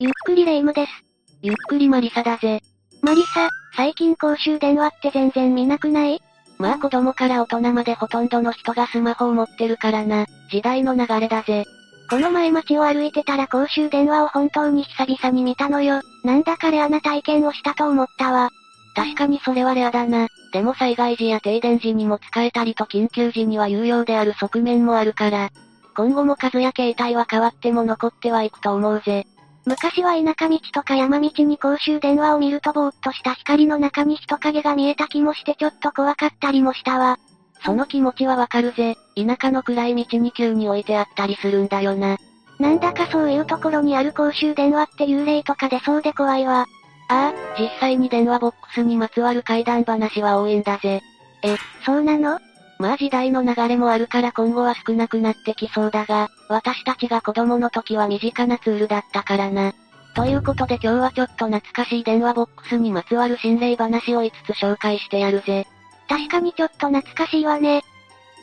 ゆっくりレ夢ムです。ゆっくりマリサだぜ。マリサ、最近公衆電話って全然見なくない？まあ子供から大人までほとんどの人がスマホを持ってるからな、時代の流れだぜ。この前街を歩いてたら公衆電話を本当に久々に見たのよ。なんだかレアな体験をしたと思ったわ。確かにそれはレアだな。でも災害時や停電時にも使えたりと緊急時には有用である側面もあるから。今後も数や形態は変わっても残ってはいくと思うぜ。昔は田舎道とか山道に公衆電話を見るとぼーっとした光の中に人影が見えた気もしてちょっと怖かったりもしたわ。その気持ちはわかるぜ。田舎の暗い道に急に置いてあったりするんだよな。なんだかそういうところにある公衆電話って幽霊とか出そうで怖いわ。ああ、実際に電話ボックスにまつわる怪談話は多いんだぜ。え、そうなの？まあ時代の流れもあるから今後は少なくなってきそうだが、私たちが子供の時は身近なツールだったからな。ということで今日はちょっと懐かしい電話ボックスにまつわる心霊話を5つ紹介してやるぜ。確かにちょっと懐かしいわね。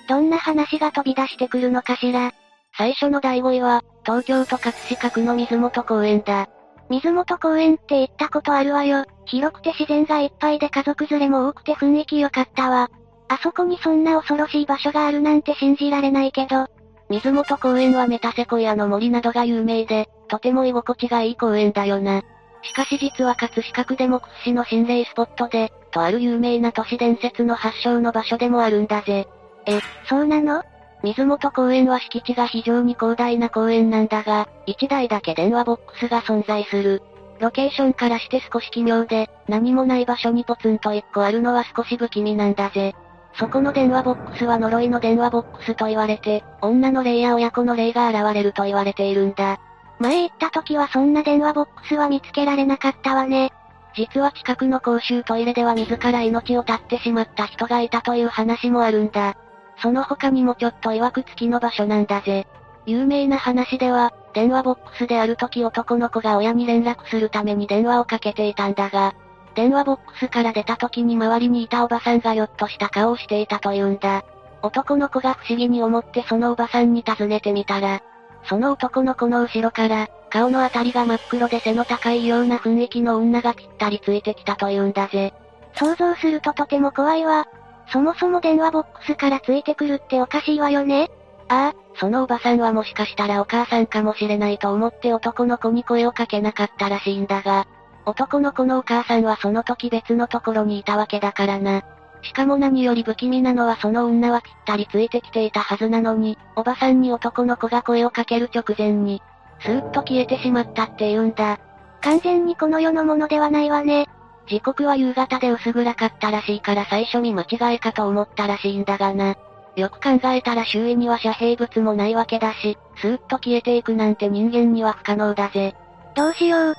どんな話が飛び出してくるのかしら。最初の第5位は、東京都葛飾区の水元公園だ。水元公園って行ったことあるわよ。広くて自然がいっぱいで家族連れも多くて雰囲気良かったわ。あそこにそんな恐ろしい場所があるなんて信じられないけど。水元公園はメタセコイアの森などが有名で、とても居心地がいい公園だよな。しかし実は葛飾区でも屈指の心霊スポットで、とある有名な都市伝説の発祥の場所でもあるんだぜ。え、そうなの？水元公園は敷地が非常に広大な公園なんだが、1台だけ電話ボックスが存在する。ロケーションからして少し奇妙で、何もない場所にポツンと1個あるのは少し不気味なんだぜ。そこの電話ボックスは呪いの電話ボックスと言われて、女の霊や親子の霊が現れると言われているんだ。前行った時はそんな電話ボックスは見つけられなかったわね。実は近くの公衆トイレでは自ら命を絶ってしまった人がいたという話もあるんだ。その他にもちょっと曰く付きの場所なんだぜ。有名な話では、電話ボックスである時男の子が親に連絡するために電話をかけていたんだが、電話ボックスから出た時に周りにいたおばさんがよっとした顔をしていたというんだ。男の子が不思議に思ってそのおばさんに尋ねてみたら、その男の子の後ろから、顔のあたりが真っ黒で背の高いような雰囲気の女がぴったりついてきたというんだぜ。想像するととても怖いわ。そもそも電話ボックスからついてくるっておかしいわよねああ、そのおばさんはもしかしたらお母さんかもしれないと思って男の子に声をかけなかったらしいんだが、男の子のお母さんはその時別のところにいたわけだからな。しかも何より不気味なのはその女はぴったりついてきていたはずなのに、おばさんに男の子が声をかける直前に、スーッと消えてしまったって言うんだ。完全にこの世のものではないわね。時刻は夕方で薄暗かったらしいから最初に間違いかと思ったらしいんだがな。よく考えたら周囲には遮蔽物もないわけだし、スーッと消えていくなんて人間には不可能だぜ。どうしよう。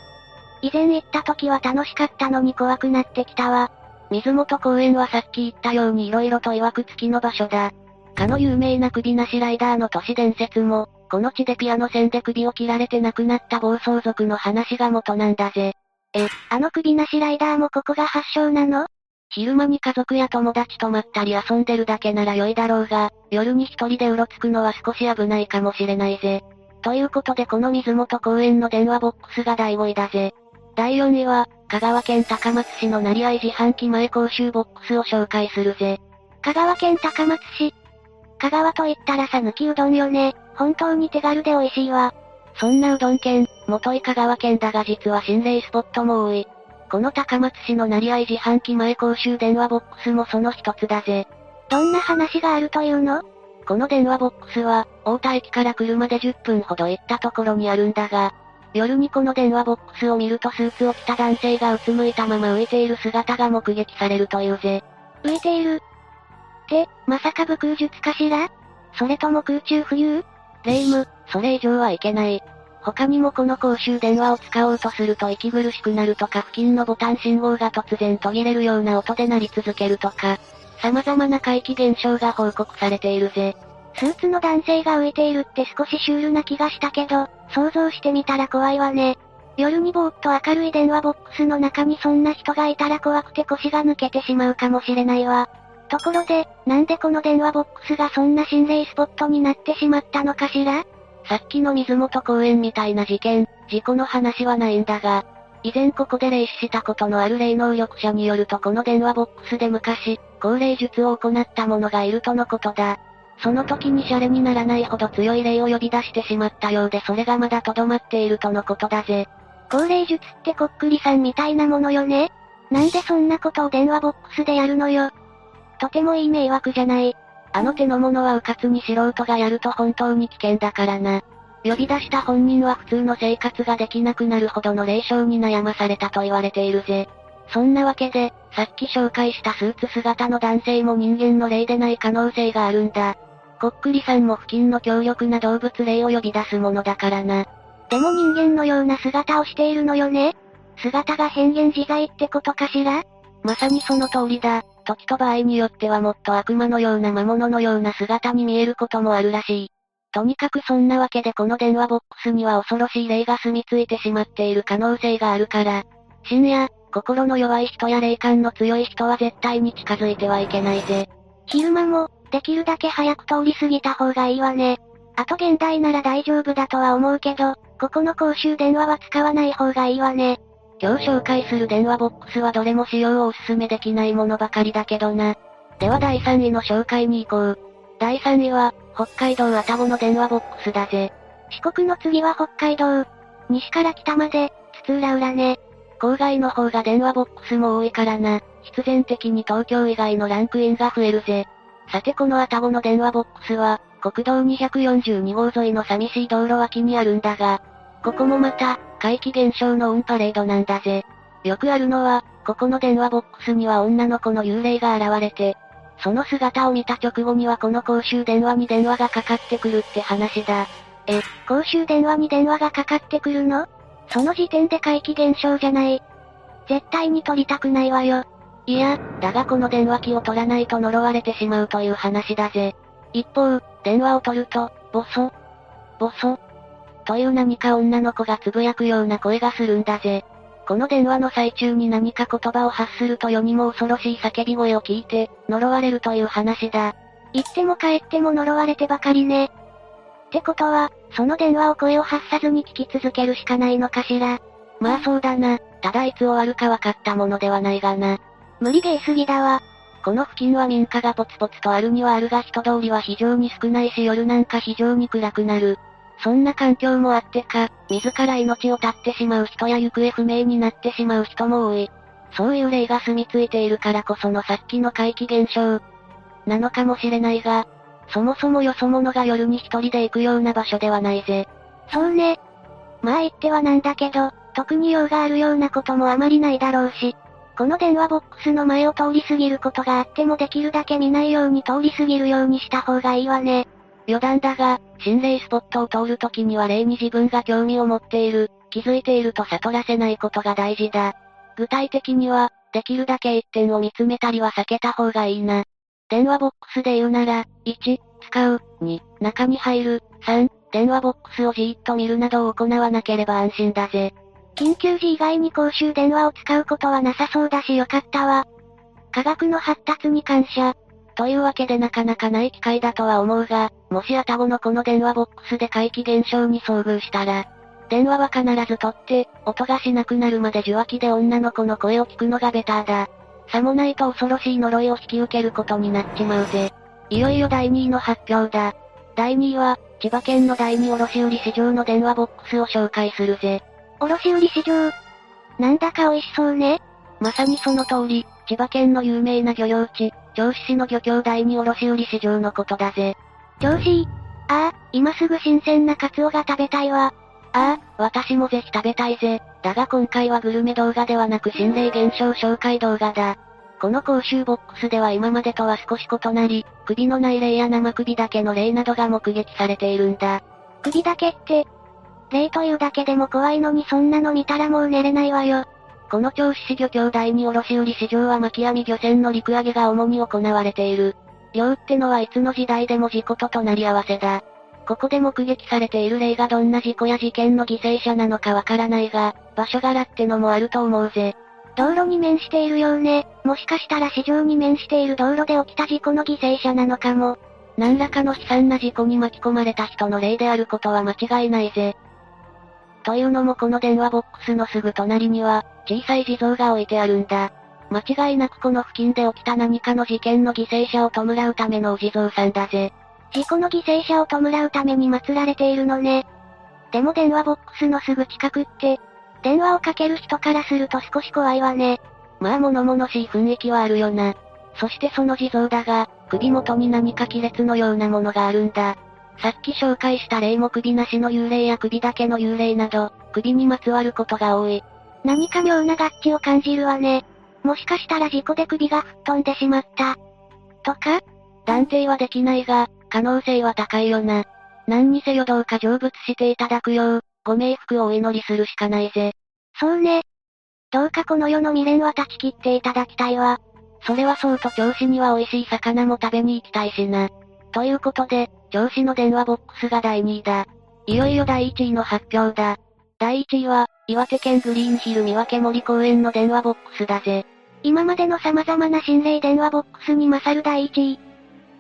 以前行った時は楽しかったのに怖くなってきたわ。水元公園はさっき言ったように色々と曰く付きの場所だ。かの有名な首なしライダーの都市伝説も、この地でピアノ線で首を切られて亡くなった暴走族の話が元なんだぜ。え、あの首なしライダーもここが発祥なの？昼間に家族や友達とまったり遊んでるだけなら良いだろうが、夜に一人でうろつくのは少し危ないかもしれないぜ。ということでこの水元公園の電話ボックスが第5位だぜ。第4位は、香川県高松市の成合自販機前公衆ボックスを紹介するぜ。香川県高松市。香川と言ったらさぬきうどんよね。本当に手軽で美味しいわ。そんなうどん県、元井香川県だが実は心霊スポットも多い。この高松市の成合自販機前公衆電話ボックスもその一つだぜ。どんな話があるというの？この電話ボックスは、大田駅から車で10分ほど行ったところにあるんだが、夜にこの電話ボックスを見るとスーツを着た男性がうつむいたまま浮いている姿が目撃されるというぜ。浮いているって、まさか武空術かしら？それとも空中浮遊？霊夢、それ以上はいけない。他にもこの公衆電話を使おうとすると息苦しくなるとか付近のボタン信号が突然途切れるような音で鳴り続けるとか、様々な怪奇現象が報告されているぜ。スーツの男性が浮いているって少しシュールな気がしたけど、想像してみたら怖いわね。夜にぼーっと明るい電話ボックスの中にそんな人がいたら怖くて腰が抜けてしまうかもしれないわ。ところで、なんでこの電話ボックスがそんな心霊スポットになってしまったのかしら？さっきの水元公園みたいな事件、事故の話はないんだが、以前ここで霊視したことのある霊能力者によるとこの電話ボックスで昔、高齢術を行った者がいるとのことだ。その時にシャレにならないほど強い霊を呼び出してしまったようでそれがまだ留まっているとのことだぜ。高齢術ってこっくりさんみたいなものよねなんでそんなことを電話ボックスでやるのよ。とてもいい迷惑じゃない。あの手のものは迂闊に素人がやると本当に危険だからな。呼び出した本人は普通の生活ができなくなるほどの霊障に悩まされたと言われているぜ。そんなわけで、さっき紹介したスーツ姿の男性も人間の霊でない可能性があるんだ。こっくりさんも付近の強力な動物霊を呼び出すものだからな。でも人間のような姿をしているのよね姿が変幻自在ってことかしら？まさにその通りだ。時と場合によってはもっと悪魔のような魔物のような姿に見えることもあるらしい。とにかくそんなわけでこの電話ボックスには恐ろしい霊が住み着いてしまっている可能性があるから、深夜、心の弱い人や霊感の強い人は絶対に近づいてはいけないぜ。昼間も、できるだけ早く通り過ぎた方がいいわね。あと現代なら大丈夫だとは思うけど、ここの公衆電話は使わない方がいいわね。今日紹介する電話ボックスはどれも使用をお勧めできないものばかりだけどな。では第3位の紹介に行こう。第3位は、北海道愛宕の電話ボックスだぜ。四国の次は北海道。西から北まで、津々浦々ね。郊外の方が電話ボックスも多いからな。必然的に東京以外のランクインが増えるぜ。さてこの愛宕の電話ボックスは、国道242号沿いの寂しい道路脇にあるんだが、ここもまた、怪奇現象のオンパレードなんだぜ。よくあるのは、ここの電話ボックスには女の子の幽霊が現れて、その姿を見た直後にはこの公衆電話に電話がかかってくるって話だ。え、公衆電話に電話がかかってくるの？その時点で怪奇現象じゃない。絶対に取りたくないわよ。いや、だがこの電話機を取らないと呪われてしまうという話だぜ。一方、電話を取ると、ボソ、ボソ、という何か女の子がつぶやくような声がするんだぜ。この電話の最中に何か言葉を発すると世にも恐ろしい叫び声を聞いて、呪われるという話だ。言っても帰っても呪われてばかりね。ってことは、その電話を声を発さずに聞き続けるしかないのかしら。まあそうだな。ただいつ終わるか分かったものではないがな。無理ゲーすぎだわ。この付近は民家がポツポツとあるにはあるが人通りは非常に少ないし夜なんか非常に暗くなる。そんな環境もあってか、自ら命を絶ってしまう人や行方不明になってしまう人も多い。そういう例が住み着いているからこそのさっきの怪奇現象。なのかもしれないが、そもそもよそ者が夜に一人で行くような場所ではないぜ。そうね。まあ言ってはなんだけど、特に用があるようなこともあまりないだろうし、この電話ボックスの前を通り過ぎることがあってもできるだけ見ないように通り過ぎるようにした方がいいわね。余談だが、心霊スポットを通るときには霊に自分が興味を持っている、気づいていると悟らせないことが大事だ。具体的には、できるだけ一点を見つめたりは避けた方がいいな。電話ボックスで言うなら、1、使う、2、中に入る、3、電話ボックスをじーっと見るなどを行わなければ安心だぜ。緊急時以外に公衆電話を使うことはなさそうだしよかったわ。科学の発達に感謝。というわけでなかなかない機会だとは思うが、もしあたごのこの電話ボックスで怪奇現象に遭遇したら、電話は必ず取って、音がしなくなるまで受話器で女の子の声を聞くのがベターだ。さもないと恐ろしい呪いを引き受けることになっちまうぜ。いよいよ第2位の発表だ。第2位は、千葉県の第2卸売市場の電話ボックスを紹介するぜ。卸売市場なんだか美味しそうね。まさにその通り、千葉県の有名な漁業地、銚子市の漁協第二卸売市場のことだぜ。銚子ああ、今すぐ新鮮なカツオが食べたいわ。ああ、私もぜひ食べたいぜ。だが今回はグルメ動画ではなく心霊現象紹介動画だ。この公衆ボックスでは今までとは少し異なり、首のない霊や生首だけの霊などが目撃されているんだ。首だけって、霊というだけでも怖いのにそんなの見たらもう寝れないわよ。この銚子市漁協第二卸売市場は巻き網漁船の陸揚げが主に行われている。漁ってのはいつの時代でも事故と隣り合わせだ。ここで目撃されている例がどんな事故や事件の犠牲者なのかわからないが、場所柄ってのもあると思うぜ。道路に面しているようね。もしかしたら市場に面している道路で起きた事故の犠牲者なのかも。何らかの悲惨な事故に巻き込まれた人の例であることは間違いないぜ。というのもこの電話ボックスのすぐ隣には、小さい地蔵が置いてあるんだ。間違いなくこの付近で起きた何かの事件の犠牲者を弔うためのお地蔵さんだぜ。事故の犠牲者を弔うために祀られているのね。でも電話ボックスのすぐ近くって、電話をかける人からすると少し怖いわね。まあ物々しい雰囲気はあるよな。そしてその地蔵だが、首元に何か亀裂のようなものがあるんだ。さっき紹介した霊も首なしの幽霊や首だけの幽霊など、首にまつわることが多い。何か妙な合致を感じるわね。もしかしたら事故で首が吹っ飛んでしまった。とか断定はできないが、可能性は高いよな。何にせよどうか成仏していただくよう、ご冥福をお祈りするしかないぜ。そうね。どうかこの世の未練は断ち切っていただきたいわ。それはそうと調子には美味しい魚も食べに行きたいしな。ということで、上司の電話ボックスが第2位だ。いよいよ第1位の発表だ。第1位は、岩手県グリーンヒル三分森公園の電話ボックスだぜ。今までの様々な心霊電話ボックスに勝る第1位。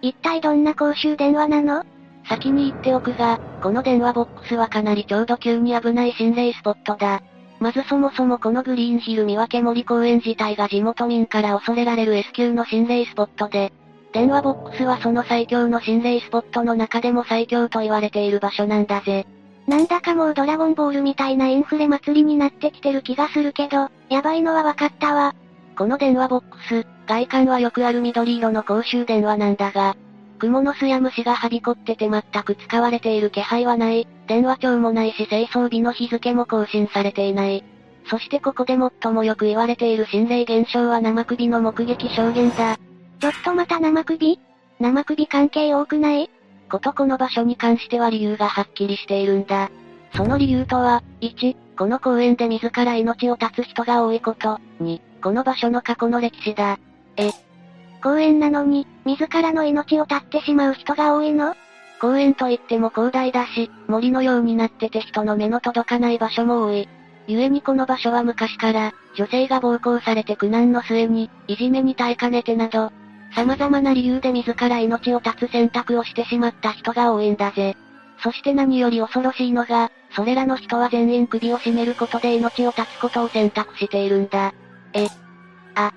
一体どんな公衆電話なの？先に言っておくが、この電話ボックスはかなりちょうど急に危ない心霊スポットだ。まずそもそもこのグリーンヒル三分森公園自体が地元民から恐れられる S 級の心霊スポットで、電話ボックスはその最強の心霊スポットの中でも最強と言われている場所なんだぜ。なんだかもうドラゴンボールみたいなインフレ祭りになってきてる気がするけど、やばいのはわかったわ。この電話ボックス、外観はよくある緑色の公衆電話なんだが、蜘蛛の巣や虫がはびこってて全く使われている気配はない、電話帳もないし清掃日の日付も更新されていない。そしてここで最もよく言われている心霊現象は生首の目撃証言だ。ちょっとまた生首？生首関係多くない？ことこの場所に関しては理由がはっきりしているんだ。その理由とは、1、この公園で自ら命を絶つ人が多いこと、2、この場所の過去の歴史だ。え、公園なのに、自らの命を絶ってしまう人が多いの？公園といっても広大だし、森のようになってて人の目の届かない場所も多い。故にこの場所は昔から、女性が暴行されて苦難の末に、いじめに耐えかねてなど、様々な理由で自ら命を絶つ選択をしてしまった人が多いんだぜ。そして何より恐ろしいのが、それらの人は全員首を絞めることで命を絶つことを選択しているんだ。え。あ。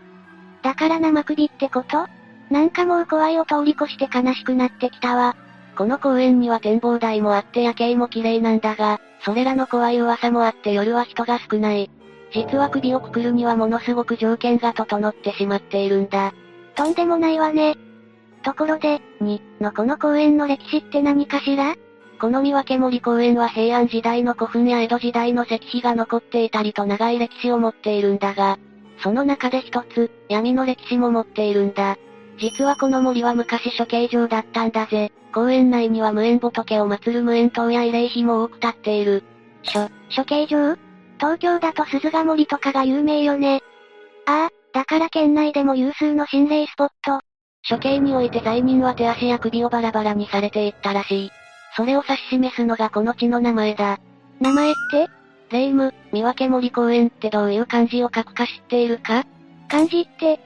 だから生首ってこと？なんかもう怖いを通り越して悲しくなってきたわ。この公園には展望台もあって夜景も綺麗なんだが、それらの怖い噂もあって夜は人が少ない。実は首をくくるにはものすごく条件が整ってしまっているんだ。とんでもないわね。ところで、に、のこの公園の歴史って何かしら？この三分森公園は平安時代の古墳や江戸時代の石碑が残っていたりと長い歴史を持っているんだが、その中で一つ、闇の歴史も持っているんだ。実はこの森は昔処刑場だったんだぜ。公園内には無縁仏を祀る無縁塔や慰霊碑も多く立っている。処、処刑場？東京だと鈴鹿森とかが有名よね。ああ、だから県内でも有数の心霊スポット。処刑において罪人は手足や首をバラバラにされていったらしい。それを指し示すのがこの地の名前だ。名前って？霊夢、三分森公園ってどういう漢字を書くか知っているか？漢字って、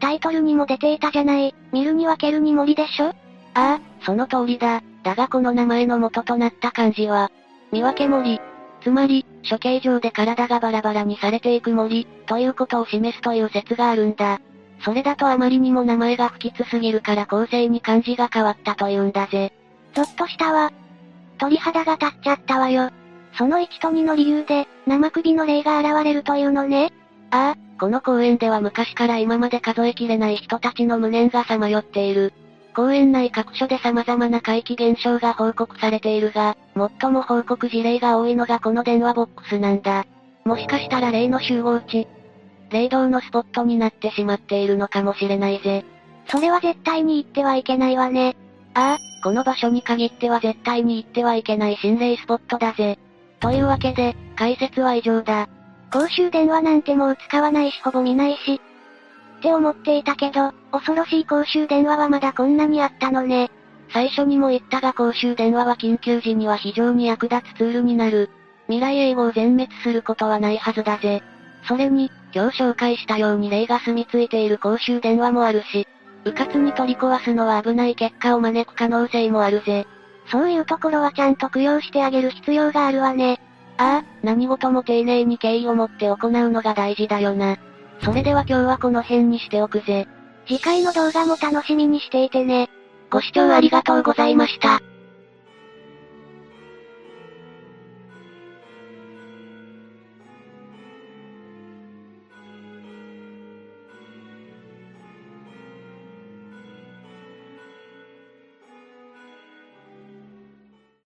タイトルにも出ていたじゃない、見るに分けるに森でしょ？ああ、その通りだ。だがこの名前の元となった漢字は、見分け森。つまり、処刑場で体がバラバラにされていく森、ということを示すという説があるんだ。それだとあまりにも名前が不吉すぎるから後世に漢字が変わったというんだぜ。ゾッとしたわ。鳥肌が立っちゃったわよ。その1と2の理由で、生首の霊が現れるというのね。ああ、この公園では昔から今まで数えきれない人たちの無念がさまよっている。公園内各所で様々な怪奇現象が報告されているが、最も報告事例が多いのがこの電話ボックスなんだ。もしかしたら霊の集合地、霊道のスポットになってしまっているのかもしれないぜ。それは絶対に行ってはいけないわね。ああ、この場所に限っては絶対に行ってはいけない心霊スポットだぜ。というわけで、解説は以上だ。公衆電話なんてもう使わないしほぼ見ないし。って思っていたけど、恐ろしい公衆電話はまだこんなにあったのね。最初にも言ったが公衆電話は緊急時には非常に役立つツールになる。未来永劫全滅することはないはずだぜ。それに、今日紹介したように霊が住み着いている公衆電話もあるし、迂闊に取り壊すのは危ない結果を招く可能性もあるぜ。そういうところはちゃんと供養してあげる必要があるわね。ああ、何事も丁寧に敬意を持って行うのが大事だよな。それでは今日はこの辺にしておくぜ。次回の動画も楽しみにしていてね。ご視聴ありがとうございました。